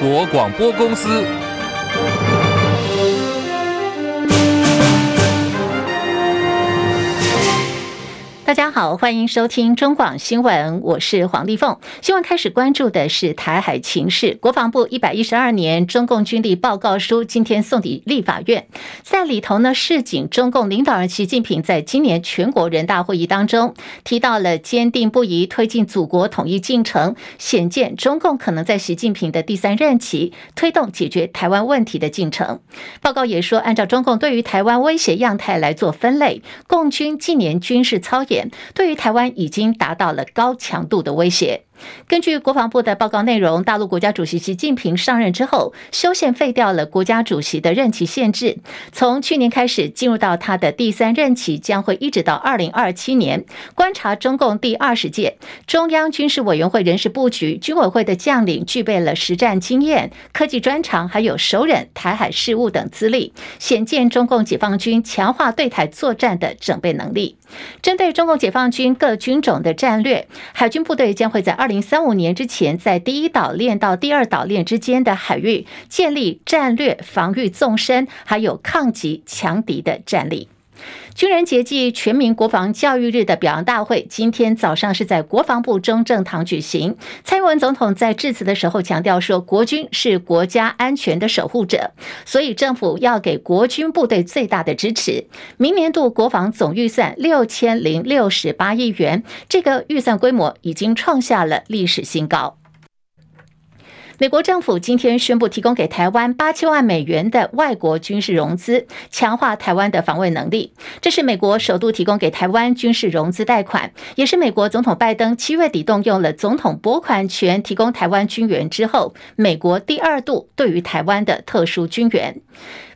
国广播公司。大家好，欢迎收听中广新闻，我是黄丽凤。新闻开始关注的是台海情势。国防部一百一十二年中共军力报告书今天送抵立法院，在里头呢，示警中共领导人习近平在今年全国人大会议当中提到了坚定不移推进祖国统一进程，显见中共可能在习近平的第三任期推动解决台湾问题的进程。报告也说，按照中共对于台湾威胁样态来做分类，共军近年军事操演。对于台湾已经达到了高强度的威胁。根据国防部的报告内容，大陆国家主席习近平上任之后，修宪废掉了国家主席的任期限制，从去年开始进入到他的第三任期，将会一直到二零二七年。观察中共第二十届中央军事委员会人事布局，军委会的将领具备了实战经验、科技专长，还有熟稔台海事务等资历，显见中共解放军强化对台作战的准备能力。针对中共解放军各军种的战略，海军部队将会在二零三五年之前，在第一岛链到第二岛链之间的海域建立战略防御纵深，还有抗击强敌的战力。军人节暨全民国防教育日的表扬大会，今天早上是在国防部中正堂举行。蔡英文总统在致辞的时候强调说，国军是国家安全的守护者，所以政府要给国军部队最大的支持。明年度国防总预算六千零六十八亿元，这个预算规模已经创下了历史新高。美国政府今天宣布提供给台湾八千万美元的外国军事融资，强化台湾的防卫能力。这是美国首度提供给台湾军事融资贷款，也是美国总统拜登七月底动用了总统拨款权提供台湾军援之后，美国第二度对于台湾的特殊军援。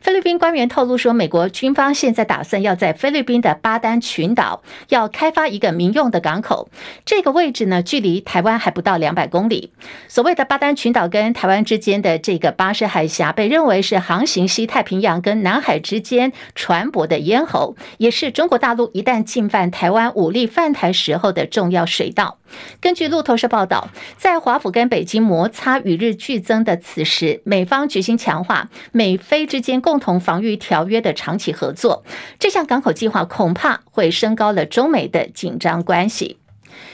菲律宾官员透露说，美国军方现在打算要在菲律宾的巴丹群岛要开发一个民用的港口，这个位置呢，距离台湾还不到两百公里。所谓的巴丹群岛跟台湾之间的这个巴士海峡，被认为是航行西太平洋跟南海之间船舶的咽喉，也是中国大陆一旦进犯台湾武力犯台时候的重要水道。根据路透社报道，在华府跟北京摩擦与日俱增的此时，美方决心强化美菲之间共同防御条约的长期合作。这项港口计划恐怕会升高了中美的紧张关系。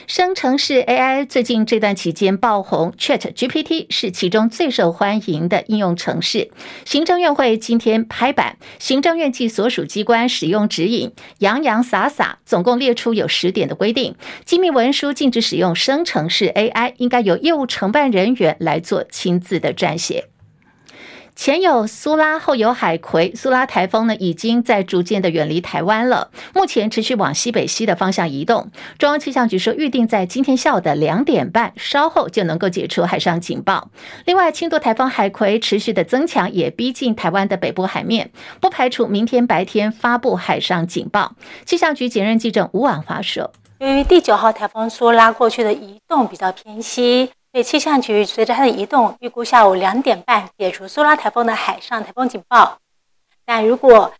生成式 AI 最近这段期间爆红，ChatGPT 是其中最受欢迎的应用程式。行政院会今天拍板，行政院及所属机关使用指引，洋洋洒洒，总共列出有十点的规定。机密文书禁止使用生成式 AI，应该由业务承办人员来做亲自的撰写。前有苏拉，后有海葵。苏拉台风呢，已经在逐渐的远离台湾了，目前持续往西北西的方向移动。中央气象局说，预定在今天下午的两点半，稍后就能够解除海上警报。另外，轻度台风海葵持续的增强，也逼近台湾的北部海面，不排除明天白天发布海上警报。气象局检认记者吴婉华说，由于第九号台风苏拉过去的移动比较偏西。对气象局随着它的移动，预估下午两点半解除苏拉台风的海上台风警报。但如果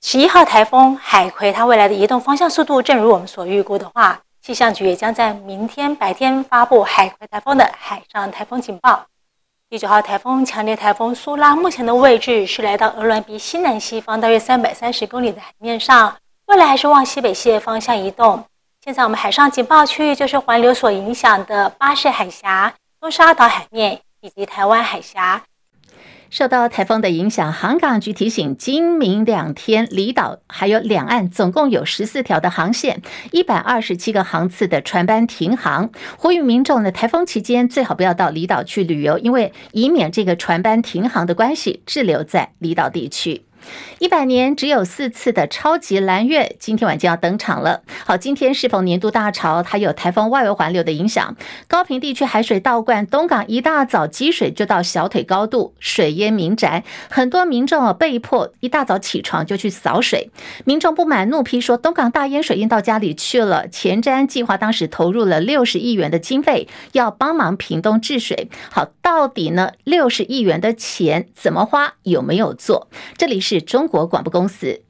十一号台风海葵它未来的移动方向速度正如我们所预估的话，气象局也将在明天白天发布海葵台风的海上台风警报。第九号台风强烈台风苏拉目前的位置是来到鹅銮鼻西南西方大约三百三十公里的海面上，未来还是往西北西的方向移动。现在我们海上警报区域就是环流所影响的巴士海峡、东沙岛海面以及台湾海峡。受到台风的影响，航港局提醒，今明两天离岛还有两岸总共有十四条的航线，一百二十七个航次的船班停航，呼吁民众呢，台风期间最好不要到离岛去旅游，因为以免这个船班停航的关系滞留在离岛地区。一百年只有四次的超级蓝月，今天晚就要登场了。好，今天是否年度大潮？它有台风外围环流的影响，高屏地区海水倒灌，东港一大早积水就到小腿高度，水淹民宅，很多民众啊被迫一大早起床就去扫水。民众不满，怒批说：“东港大淹水淹到家里去了。”前瞻计划当时投入了六十亿元的经费，要帮忙屏东治水。好，到底呢？六十亿元的钱怎么花？有没有做？这里是。中国广播公司。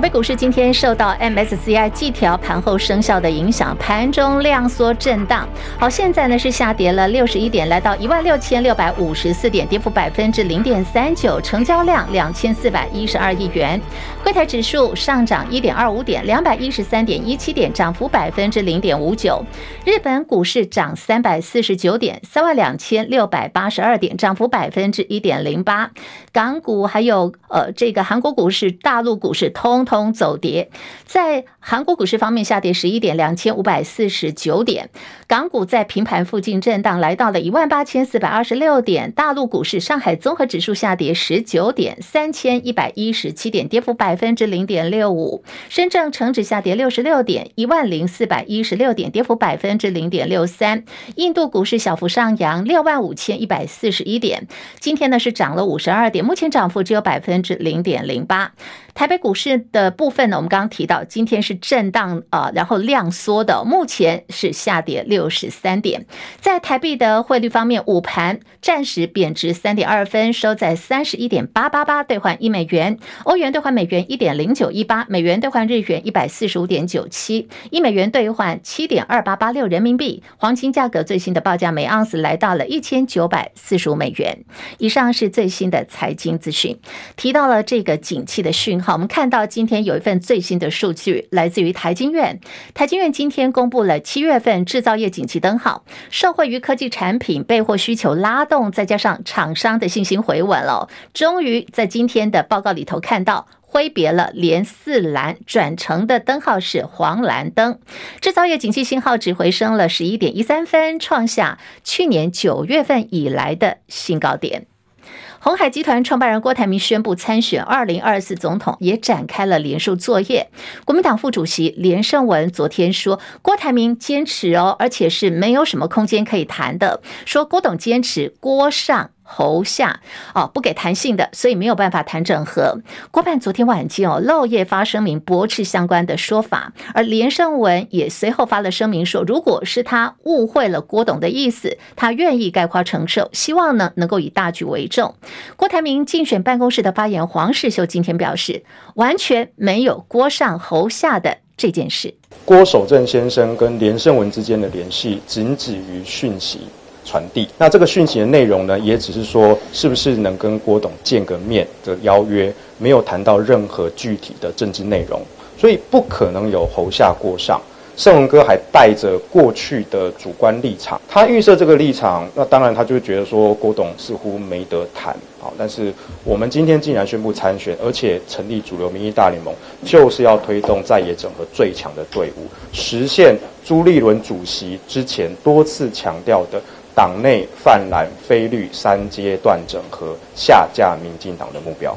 台北股市今天受到 MSCI 季调盘后生效的影响，盘中量缩震荡。好，现在呢是下跌了六十一点，来到一万六千六百五十四点，跌幅百分之零点三九，成交量两千四百一十二亿元。柜台指数上涨一点二五点，两百一十三点一七点，涨幅百分之零点五九。日本股市涨三百四十九点，三万两千六百八十二点，涨幅百分之一点零八。港股还有呃这个韩国股市、大陆股市通通走跌，在韩国股市方面下跌十一点，两千五百四十九点。港股在平盘附近震荡，来到了一万八千四百二十六点。大陆股市上海综合指数下跌十九点，三千一百一十七点，跌幅百分之零点六五。深圳成指下跌六十六点，一万零四百一十六点，跌幅百分之零点六三。印度股市小幅上扬六万五千一百四十一点，今天呢是涨了五十二点，目前涨幅只有百分之零点零八。台北股市的部分呢，我们刚刚提到，今天是震荡啊，然后量缩的，目前是下跌六十三点。在台币的汇率方面，午盘暂时贬值三点二分，收在三十一点八八八兑换一美元。欧元兑换美元一点零九一八，美元兑换日元一百四十五点九七，一美元兑换七点二八八六人民币。黄金价格最新的报价每盎司来到了一千九百四十五美元。以上是最新的财经资讯，提到了这个景气的讯号。好，我们看到今天有一份最新的数据，来自于台经院。台经院今天公布了七月份制造业景气灯号，受惠于科技产品备货需求拉动，再加上厂商的信心回稳了，终于在今天的报告里头看到挥别了连四蓝，转成的灯号是黄蓝灯。制造业景气信号值回升了十一点一三分，创下去年九月份以来的新高点。鸿海集团创办人郭台铭宣布参选二零二四总统，也展开了连署作业。国民党副主席连胜文昨天说，郭台铭坚持哦，而且是没有什么空间可以谈的，说郭董坚持郭上。侯下哦，不给弹性的，所以没有办法谈整合。郭办昨天晚间哦，漏夜发声明驳斥相关的说法，而连胜文也随后发了声明说，如果是他误会了郭董的意思，他愿意概括承受，希望呢能够以大局为重。郭台铭竞选办公室的发言黄世修今天表示，完全没有郭上侯下的这件事。郭守正先生跟连胜文之间的联系仅止于讯息。传递，那这个讯息的内容呢，也只是说是不是能跟郭董见个面的邀约，没有谈到任何具体的政治内容，所以不可能有侯下郭上。胜文哥还带着过去的主观立场，他预设这个立场，那当然他就觉得说郭董似乎没得谈啊。但是我们今天既然宣布参选，而且成立主流民意大联盟，就是要推动在野整合最强的队伍，实现朱立伦主席之前多次强调的。党内泛蓝非绿三阶段整合，下架民进党的目标。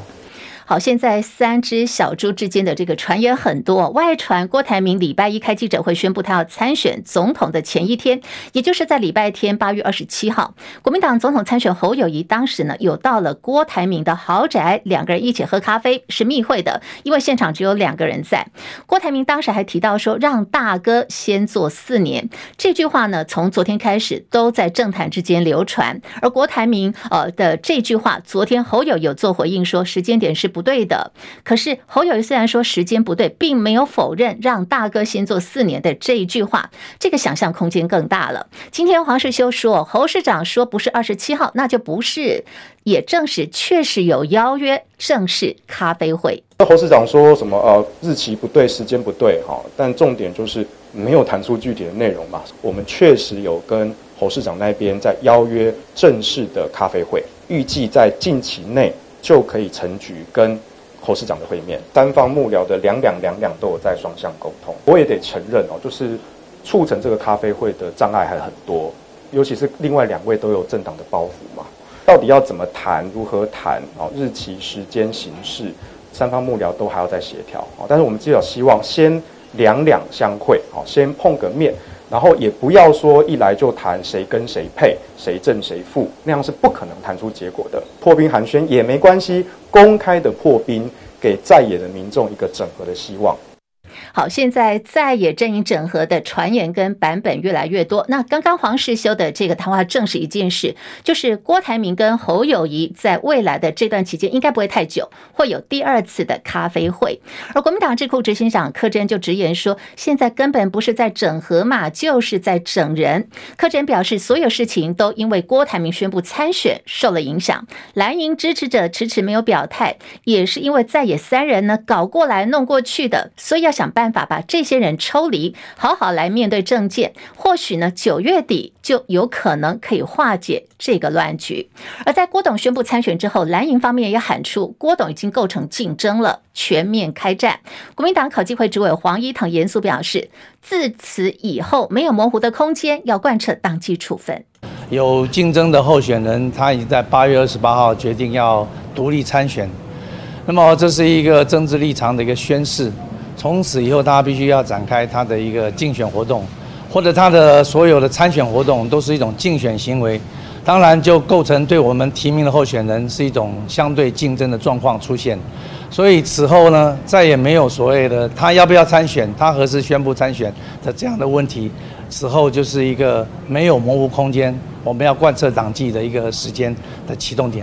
好，现在三只小猪之间的这个传言很多，外传郭台铭礼拜一开记者会宣布他要参选总统的前一天，也就是在礼拜天八月二十七号，国民党总统参选侯友谊当时呢有到了郭台铭的豪宅，两个人一起喝咖啡，是密会的，因为现场只有两个人在。郭台铭当时还提到说，让大哥先做四年，这句话呢从昨天开始都在政坛之间流传，而郭台铭呃的这句话，昨天侯友有做回应说，时间点是。不对的，可是侯友宜虽然说时间不对，并没有否认让大哥先做四年的这一句话，这个想象空间更大了。今天黄世修说，侯市长说不是二十七号，那就不是，也证实确实有邀约正式咖啡会。那侯市长说什么？呃，日期不对，时间不对，哈，但重点就是没有谈出具体的内容嘛。我们确实有跟侯市长那边在邀约正式的咖啡会，预计在近期内。就可以成局跟侯市长的会面，单方幕僚的两两两两都有在双向沟通。我也得承认哦，就是促成这个咖啡会的障碍还很多，尤其是另外两位都有政党的包袱嘛，到底要怎么谈，如何谈哦？日期、时间、形式，三方幕僚都还要再协调哦。但是我们至少希望先两两相会，哦，先碰个面。然后也不要说一来就谈谁跟谁配，谁正谁负，那样是不可能谈出结果的。破冰寒暄也没关系，公开的破冰，给在野的民众一个整合的希望。好，现在在野阵营整合的传言跟版本越来越多。那刚刚黄世修的这个谈话证实一件事，就是郭台铭跟侯友谊在未来的这段期间应该不会太久，会有第二次的咖啡会。而国民党智库执行长柯贞就直言说，现在根本不是在整合嘛，就是在整人。柯贞表示，所有事情都因为郭台铭宣布参选受了影响，蓝营支持者迟迟没有表态，也是因为在野三人呢搞过来弄过去的，所以要想办办法把这些人抽离，好好来面对政见。或许呢，九月底就有可能可以化解这个乱局。而在郭董宣布参选之后，蓝营方面也喊出，郭董已经构成竞争了，全面开战。国民党考纪会主委黄一腾严肃表示，自此以后没有模糊的空间，要贯彻党纪处分。有竞争的候选人，他已经在八月二十八号决定要独立参选。那么这是一个政治立场的一个宣示，从此以后他必须要展开他的一个竞选活动，或者他的所有的参选活动都是一种竞选行为，当然就构成对我们提名的候选人是一种相对竞争的状况出现。所以此后呢，再也没有所谓的他要不要参选，他何时宣布参选的这样的问题。此后就是一个没有模糊空间，我们要贯彻党纪的一个时间的启动点。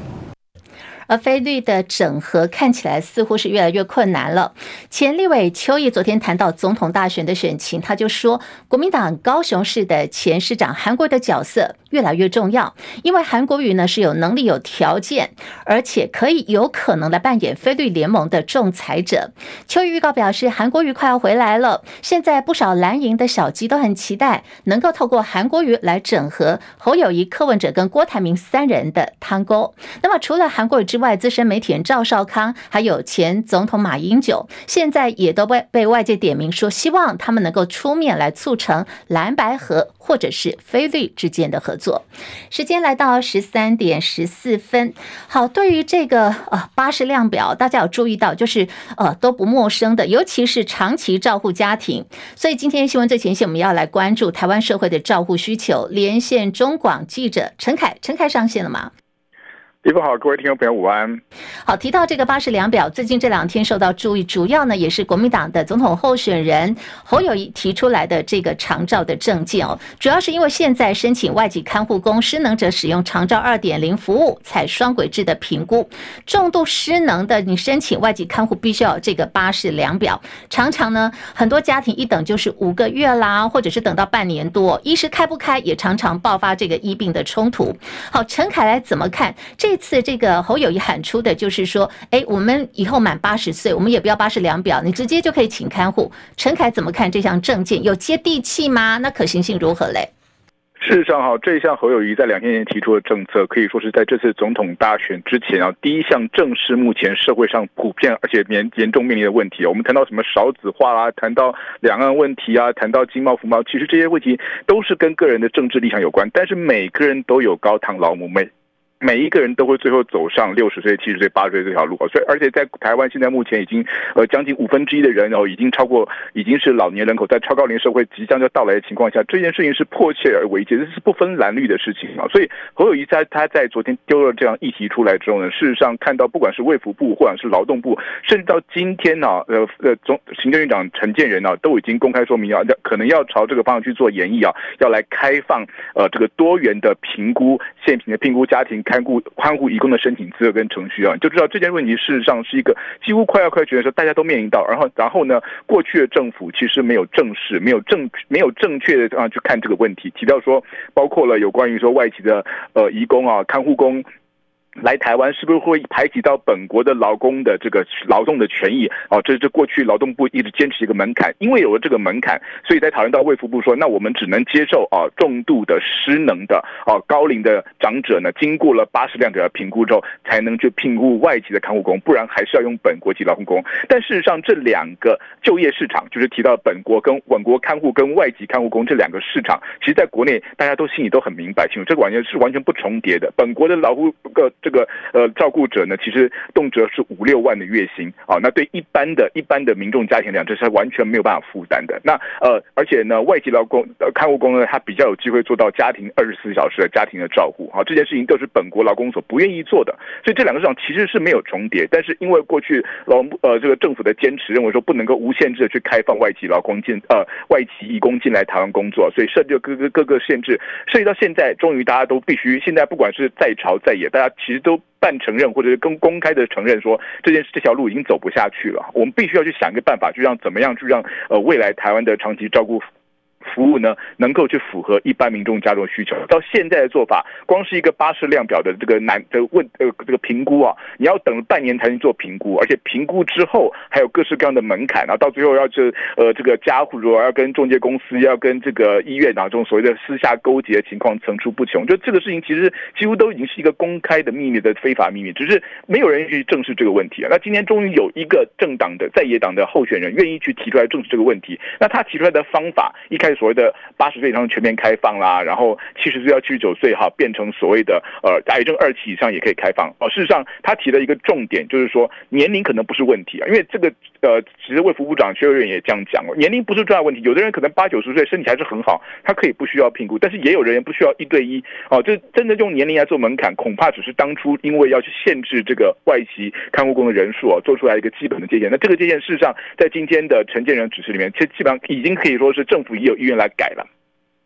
而非绿的整合看起来似乎是越来越困难了。前立委邱毅昨天谈到总统大选的选情，他就说，国民党高雄市的前市长韩国瑜的角色越来越重要，因为韩国瑜呢是有能力、有条件，而且可以有可能来扮演非绿联盟的仲裁者。邱毅预告表示，韩国瑜快要回来了，现在不少蓝营的小鸡都很期待能够透过韩国瑜来整合侯友谊、柯文哲跟郭台铭三人的汤沟。那么除了韩国瑜之，外资深媒体人赵少康，还有前总统马英九，现在也都被被外界点名说，希望他们能够出面来促成蓝白合或者是菲绿之间的合作。时间来到十三点十四分，好，对于这个呃巴氏量表，大家有注意到，就是呃都不陌生的，尤其是长期照护家庭。所以今天新闻最前线，我们要来关注台湾社会的照护需求。连线中广记者陈凯，陈凯上线了吗？李峰好，各位听众朋友午安。好，提到这个巴氏量表，最近这两天受到注意，主要呢也是国民党的总统候选人侯友谊提出来的这个长照的政见哦。主要是因为现在申请外籍看护工失能者使用长照二点零服务采双轨制的评估，重度失能的你申请外籍看护必须要有这个巴氏量表，常常呢很多家庭一等就是五个月啦，或者是等到半年多，医师开不开，也常常爆发这个医病的冲突。好，陈凯来怎么看这？这次这个侯友宜喊出的就是说，哎，我们以后满八十岁，我们也不要八十两表，你直接就可以请看护。陈凯怎么看这项政见？有接地气吗？那可行性如何嘞？事实上，哈，这一项侯友宜在两千年提出的政策，可以说是在这次总统大选之前啊，第一项正视目前社会上普遍而且严严重面临的问题。我们谈到什么少子化啦，谈到两岸问题啊，谈到经贸、服贸，其实这些问题都是跟个人的政治立场有关。但是每个人都有高堂老母妹。每一个人都会最后走上六十岁、七十岁、八十岁这条路，所以而且在台湾现在目前已经呃将近五分之一的人哦，已经超过已经是老年人口，在超高龄社会即将就到来的情况下，这件事情是迫切而危急，这是不分蓝绿的事情啊。所以侯友谊在他在昨天丢了这样议题出来之后呢，事实上看到不管是卫福部或者是劳动部，甚至到今天呢，呃呃总行政院长陈建仁呢，都已经公开说明要可能要朝这个方向去做演绎啊，要来开放呃这个多元的评估，现行的评估家庭。看护看护移工的申请资格跟程序啊，就知道这件问题事实上是一个几乎快要开学的时候，大家都面临到。然后然后呢，过去的政府其实没有正视，没有正没有正确的啊去看这个问题。提到说，包括了有关于说外籍的呃移工啊、看护工。来台湾是不是会排挤到本国的劳工的这个劳动的权益？哦，这是过去劳动部一直坚持一个门槛，因为有了这个门槛，所以在讨论到卫福部说，那我们只能接受啊重度的失能的啊高龄的长者呢，经过了八十量的评估之后，才能去聘雇外籍的看护工，不然还是要用本国籍劳工。但事实上，这两个就业市场，就是提到本国跟本国看护跟外籍看护工这两个市场，其实在国内大家都心里都很明白清楚，这个完全是完全不重叠的。本国的劳护个这个呃照顾者呢，其实动辄是五六万的月薪啊，那对一般的一般的民众家庭来讲，这是完全没有办法负担的。那呃，而且呢，外籍劳工呃看护工呢，他比较有机会做到家庭二十四小时的家庭的照顾啊，这件事情都是本国劳工所不愿意做的。所以这两个市场其实是没有重叠，但是因为过去劳呃这个政府的坚持，认为说不能够无限制的去开放外籍劳工进呃外籍移工进来台湾工作，所以设置各个各个限制，涉及到现在，终于大家都必须现在不管是在朝在野，大家其其实都半承认或者是更公开的承认说这件事这条路已经走不下去了，我们必须要去想一个办法，去让怎么样去让呃未来台湾的长期照顾。服务呢，能够去符合一般民众家中需求。到现在的做法，光是一个巴士量表的这个难的问呃这个评估啊，你要等半年才能做评估，而且评估之后还有各式各样的门槛，然后到最后要这呃这个家户如果要跟中介公司要跟这个医院当中所谓的私下勾结情况层出不穷。就这个事情其实几乎都已经是一个公开的秘密的非法秘密，只是没有人去正视这个问题啊。那今天终于有一个政党的在野党的候选人愿意去提出来正视这个问题，那他提出来的方法一开所谓的八十岁以上全面开放啦，然后七十岁到七十九岁哈，变成所谓的呃癌症二期以上也可以开放哦。事实上，他提了一个重点，就是说年龄可能不是问题啊，因为这个呃，其实卫福部长薛瑞也这样讲了，年龄不是重要问题。有的人可能八九十岁身体还是很好，他可以不需要评估，但是也有人不需要一对一哦。就真的用年龄来做门槛，恐怕只是当初因为要去限制这个外籍看护工的人数啊，做出来一个基本的界限。那这个界限事实上在今天的承建人指示里面，其实基本上已经可以说是政府已有意愿来改了。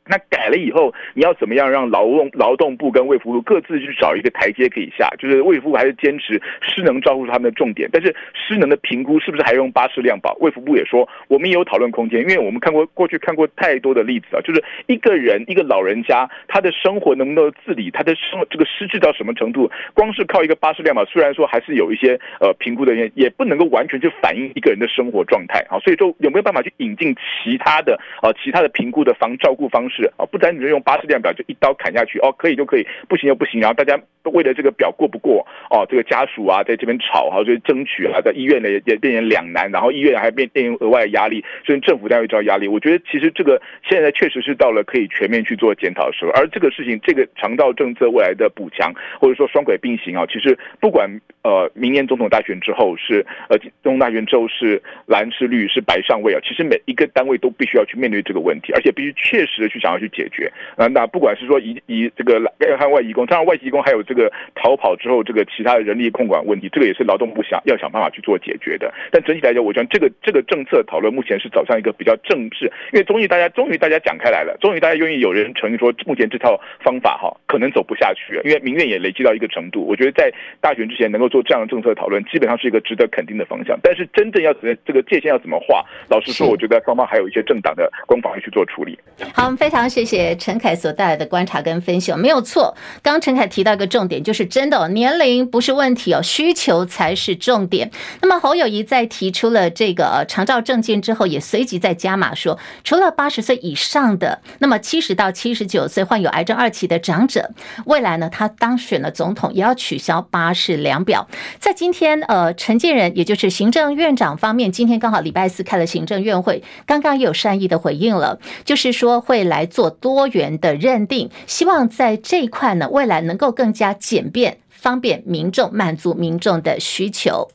那改了以后，你要怎么样让劳动劳动部跟卫福部各自去找一个台阶可以下？就是卫福部还是坚持失能照顾他们的重点，但是失能的评估是不是还用巴氏量表？卫福部也说我们也有讨论空间，因为我们看过过去看过太多的例子啊，就是一个人一个老人家他的生活能不能自理，他的生这个失智到什么程度？光是靠一个巴氏量表，虽然说还是有一些呃评估的原因，也不能够完全去反映一个人的生活状态啊。所以说有没有办法去引进其他的啊其他的评估的方照顾方式？是啊，不单只是用巴士量表就一刀砍下去哦，可以就可以，不行就不行。然后大家为了这个表过不过哦，这个家属啊在这边吵，然后就争取啊，在医院呢也也变成两难，然后医院还变变成额外的压力，所以政府单位遭压力。我觉得其实这个现在确实是到了可以全面去做检讨的时候。而这个事情，这个长照政策未来的补强或者说双轨并行啊，其实不管呃明年总统大选之后是呃总统大选之后是蓝是绿是白上位啊，其实每一个单位都必须要去面对这个问题，而且必须确实的去。想要去解决啊，那不管是说移移这个海外移工，当然外籍移工还有这个逃跑之后这个其他的人力控管问题，这个也是劳动部想要想办法去做解决的。但整体来讲，我觉得这个这个政策讨论目前是走向一个比较正式，因为终于大家终于大家讲开来了，终于大家愿意有人承认说，目前这套方法哈可能走不下去了，因为民怨也累积到一个程度。我觉得在大选之前能够做这样的政策讨论，基本上是一个值得肯定的方向。但是真正要怎么这个界限要怎么画，老实说，我觉得双方还有一些政党的攻防要去做处理。好，我们。非常谢谢陈凯所带来的观察跟分析，没有错。刚陈凯提到一个重点，就是真的哦年龄不是问题哦，需求才是重点。那么侯友谊在提出了这个长照证件之后，也随即在加码说，除了八十岁以上的，那么七十到七十九岁患有癌症二期的长者，未来呢，他当选了总统，也要取消巴士量表。在今天，呃，陈建仁也就是行政院长方面，今天刚好礼拜四开了行政院会，刚刚也有善意的回应了，就是说会来。做多元的认定，希望在这一块呢，未来能够更加简便、方便民众，满足民众的需求。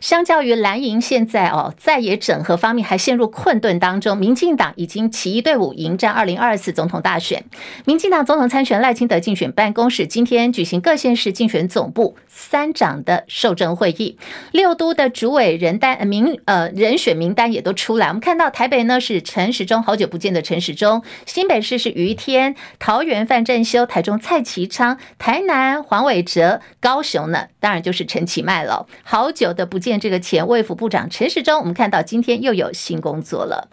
相较于蓝营现在哦，在野整合方面还陷入困顿当中，民进党已经齐队伍迎战二零二四总统大选。民进党总统参选赖清德竞选办公室今天举行各县市竞选总部三长的受证会议，六都的主委人单名呃人选名单也都出来。我们看到台北呢是陈时中，好久不见的陈时中；新北市是余天，桃园范正修，台中蔡其昌，台南黄伟哲，高雄呢当然就是陈其迈了。好久的。不见这个前卫福部长陈时中，我们看到今天又有新工作了。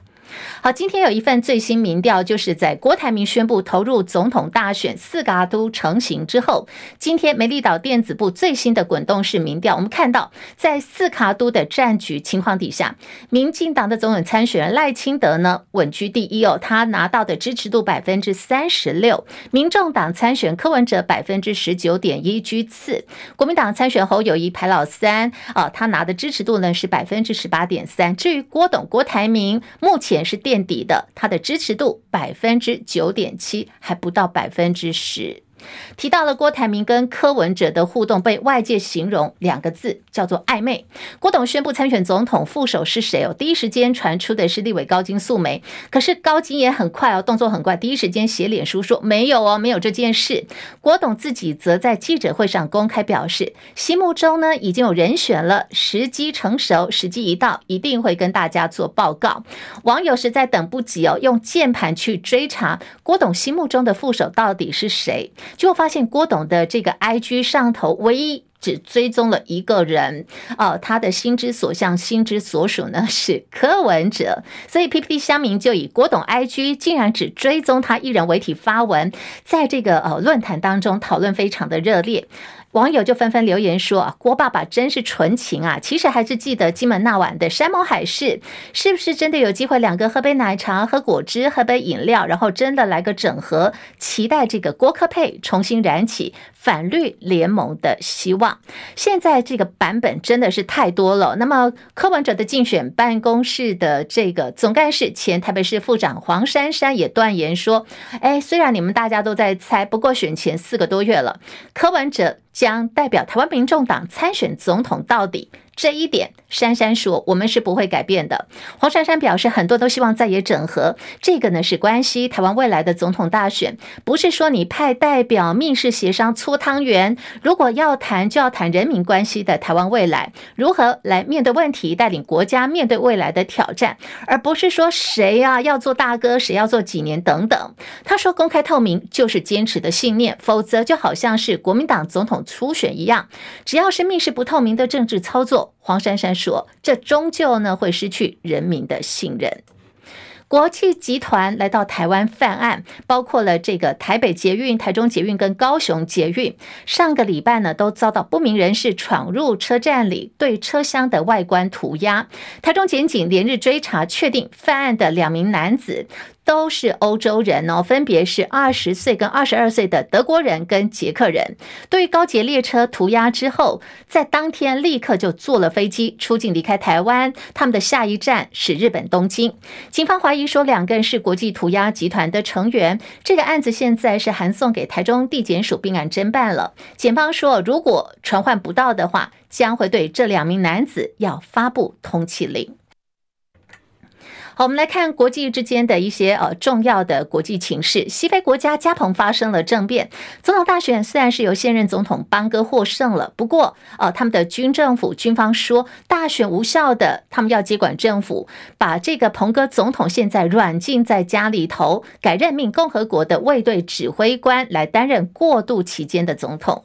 好，今天有一份最新民调，就是在郭台铭宣布投入总统大选四个都成型之后，今天美丽岛电子部最新的滚动式民调，我们看到在四卡都的战局情况底下，民进党的总统参选人赖清德呢稳居第一哦，他拿到的支持度百分之三十六，民众党参选柯文哲百分之十九点一居次，国民党参选侯友谊排老三啊，他拿的支持度呢是百分之十八点三，至于郭董郭台铭目前。是垫底的，他的支持度百分之九点七，还不到百分之十。提到了郭台铭跟柯文哲的互动，被外界形容两个字叫做暧昧。郭董宣布参选总统，副手是谁哦？第一时间传出的是立委高金素梅，可是高金也很快哦，动作很快，第一时间写脸书说没有哦，没有这件事。郭董自己则在记者会上公开表示，心目中呢已经有人选了，时机成熟，时机一到，一定会跟大家做报告。网友实在等不及哦，用键盘去追查郭董心目中的副手到底是谁，就发现郭董的这个 IG 上头唯一只追踪了一个人哦，他的心之所向、心之所属呢 是柯文哲，所以 P P T 乡民就以郭董 IG 竟然只追踪他一人为题发文，在这个呃论坛当中讨论非常的热烈。网友就纷纷留言说：“啊，郭爸爸真是纯情啊！其实还是记得金门那晚的山盟海誓，是不是真的有机会两个喝杯奶茶、喝果汁、喝杯饮料，然后真的来个整合？期待这个郭科配重新燃起反绿联盟的希望。现在这个版本真的是太多了。那么柯文哲的竞选办公室的这个总干事、前台北市副长黄珊珊也断言说：‘哎，虽然你们大家都在猜，不过选前四个多月了，柯文哲。’将代表台湾民众党参选总统到底。这一点，珊珊说我们是不会改变的。黄珊珊表示，很多都希望在野整合，这个呢是关系台湾未来的总统大选，不是说你派代表密室协商搓汤圆。如果要谈，就要谈人民关系的台湾未来，如何来面对问题，带领国家面对未来的挑战，而不是说谁、啊、要做大哥，谁要做几年等等。他说，公开透明就是坚持的信念，否则就好像是国民党总统初选一样，只要是密室不透明的政治操作。黄珊珊说：“这终究呢会失去人民的信任。”国际集团来到台湾犯案，包括了这个台北捷运、台中捷运跟高雄捷运。上个礼拜呢，都遭到不明人士闯入车站里，对车厢的外观涂鸦。台中检警连日追查，确定犯案的两名男子。都是欧洲人哦，分别是二十岁跟二十二岁的德国人跟捷克人。对于高捷列车涂鸦之后，在当天立刻就坐了飞机出境离开台湾，他们的下一站是日本东京。警方怀疑说两个人是国际涂鸦集团的成员。这个案子现在是函送给台中地检署并案侦办了。检方说，如果传唤不到的话，将会对这两名男子要发布通缉令。好，我们来看国际之间的一些呃重要的国际情势。西非国家加蓬发生了政变，总统大选虽然是由现任总统邦哥获胜了，不过呃他们的军政府军方说大选无效的，他们要接管政府，把这个彭哥总统现在软禁在家里头，改任命共和国的卫队指挥官来担任过渡期间的总统。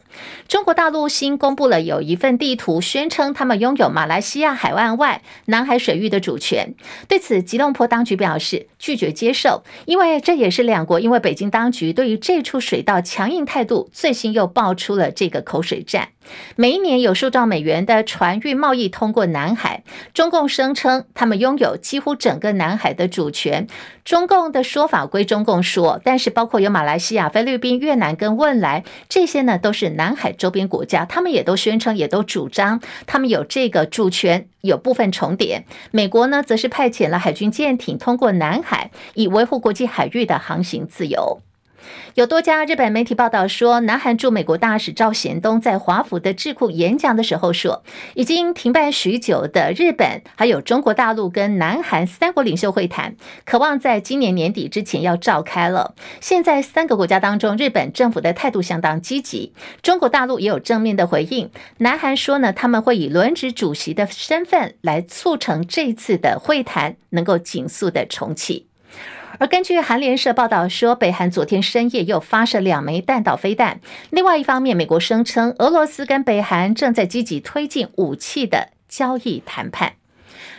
中国大陆新公布了有一份地图，宣称他们拥有马来西亚海湾外南海水域的主权。对此，吉隆坡当局表示拒绝接受，因为这也是两国因为北京当局对于这处水道强硬态度，最新又爆出了这个口水战。每一年有数兆美元的船运贸易通过南海，中共声称他们拥有几乎整个南海的主权。中共的说法归中共说，但是包括有马来西亚、菲律宾、越南跟汶莱这些呢，都是南海周边国家，他们也都宣称，也都主张他们有这个主权，有部分重叠。美国呢，则是派遣了海军舰艇通过南海，以维护国际海域的航行自由。有多家日本媒体报道说，南韩驻美国大使赵贤东在华府的智库演讲的时候说，已经停办许久的日本还有中国大陆跟南韩三国领袖会谈，渴望在今年年底之前要召开了。现在三个国家当中，日本政府的态度相当积极，中国大陆也有正面的回应。南韩说呢，他们会以轮值主席的身份来促成这次的会谈能够紧速的重启。而根据韩联社报道说，北韩昨天深夜又发射两枚弹道飞弹。另外一方面，美国声称俄罗斯跟北韩正在积极推进武器的交易谈判。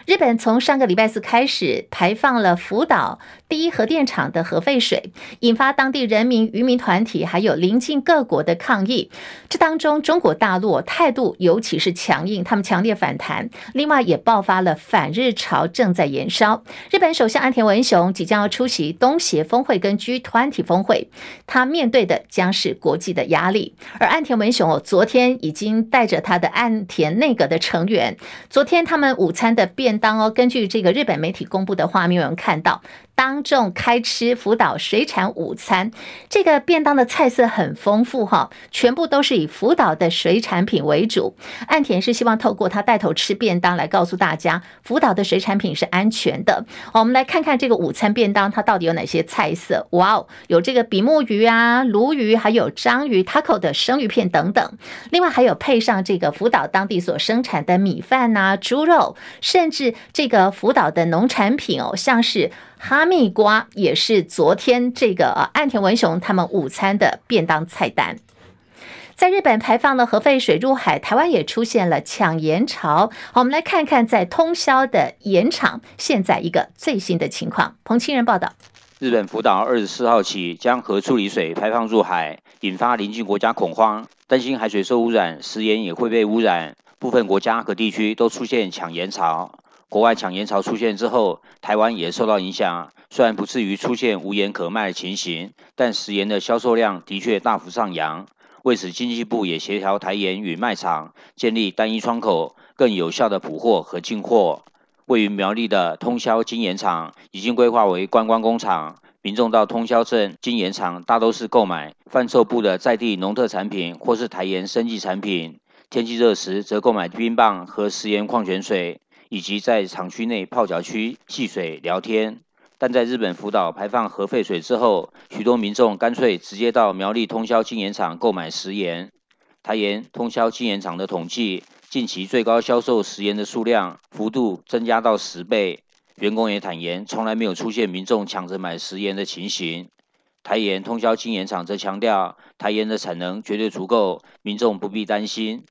日本从上个礼拜四开始排放了福岛第一核电厂的核废水，引发当地人民、渔民团体还有邻近各国的抗议。这当中，中国大陆态度尤其是强硬，他们强烈反弹。另外，也爆发了反日潮正在延烧。日本首相岸田文雄即将要出席东协峰会跟 G 团体峰会，他面对的将是国际的压力。而岸田文雄哦，昨天已经带着他的岸田内阁的成员，昨天他们午餐的便便当哦。根据这个日本媒体公布的画面，我们看到。当众开吃福岛水产午餐，这个便当的菜色很丰富哈，全部都是以福岛的水产品为主。岸田是希望透过他带头吃便当来告诉大家，福岛的水产品是安全的。我们来看看这个午餐便当，它到底有哪些菜色？哇哦，有这个比目鱼啊、鲈鱼，还有章鱼、taco 的生鱼片等等。另外还有配上这个福岛当地所生产的米饭呐、啊、猪肉，甚至是这个福岛的农产品哦，像是。哈密瓜也是昨天这个呃岸田文雄他们午餐的便当菜单。在日本排放了核废水入海，台湾也出现了抢盐潮。好，我们来看看在通宵的盐场现在一个最新的情况。彭清仁报道：日本福岛二十四号起将核处理水排放入海，引发邻近国家恐慌，担心海水受污染，食盐也会被污染。部分国家和地区都出现抢盐潮。国外抢盐潮出现之后，台湾也受到影响。虽然不至于出现无盐可卖的情形，但食盐的销售量的确大幅上扬。为此，经济部也协调台盐与卖场，建立单一窗口，更有效的补货和进货。位于苗栗的通霄精盐厂已经规划为观光工厂，民众到通霄镇精盐厂大都是购买贩售部的在地农特产品，或是台盐生技产品。天气热时，则购买冰棒和食盐矿泉水。以及在厂区内泡脚区戏水聊天，但在日本福岛排放核废水之后，许多民众干脆直接到苗栗通霄精盐厂购买食盐。台盐通霄精盐厂的统计，近期最高销售食盐的数量幅度增加到十倍。员工也坦言，从来没有出现民众抢着买食盐的情形。台盐通霄精盐厂则强调，台盐的产能绝对足够，民众不必担心。